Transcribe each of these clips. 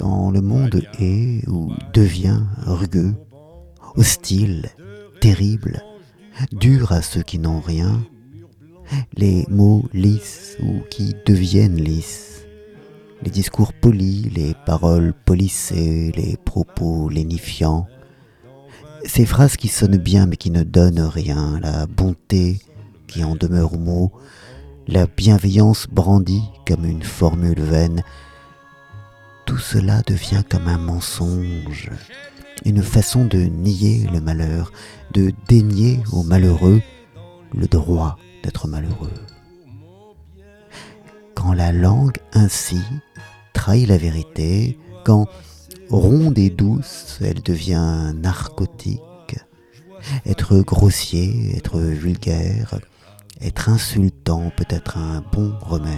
quand le monde est ou devient rugueux, hostile, terrible, dur à ceux qui n'ont rien, les mots lisses ou qui deviennent lisses, les discours polis, les paroles polissées, les propos lénifiants, ces phrases qui sonnent bien mais qui ne donnent rien, la bonté qui en demeure aux mots, la bienveillance brandie comme une formule vaine, tout cela devient comme un mensonge, une façon de nier le malheur, de dénier au malheureux le droit d'être malheureux. Quand la langue ainsi trahit la vérité, quand ronde et douce elle devient narcotique, être grossier, être vulgaire, être insultant peut être un bon remède,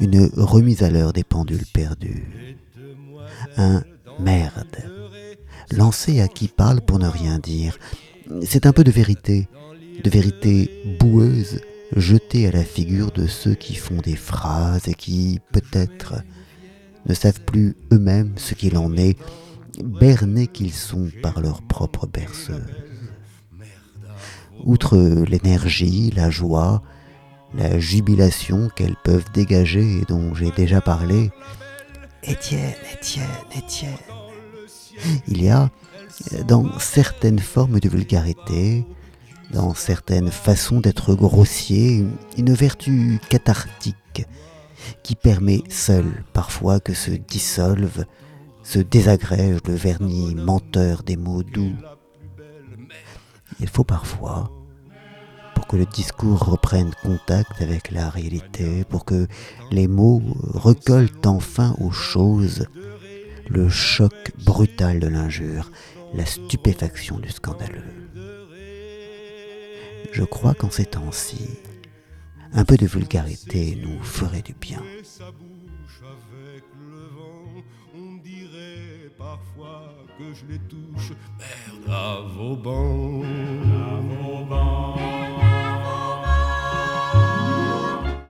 une remise à l'heure des pendules perdues, un merde, lancé à qui parle pour ne rien dire. C'est un peu de vérité, de vérité boueuse jetée à la figure de ceux qui font des phrases et qui, peut-être, ne savent plus eux-mêmes ce qu'il en est, bernés qu'ils sont par leur propre berceuse. Outre l'énergie, la joie, la jubilation qu'elles peuvent dégager et dont j'ai déjà parlé, Étienne, Étienne, Étienne, il y a dans certaines formes de vulgarité, dans certaines façons d'être grossier, une vertu cathartique qui permet seul parfois que se dissolve, se désagrège le vernis menteur des mots doux. Il faut parfois, que le discours reprenne contact avec la réalité, pour que les mots recollent enfin aux choses, le choc brutal de l'injure, la stupéfaction du scandaleux. Je crois qu'en ces temps-ci, un peu de vulgarité nous ferait du bien. parfois que je les touche.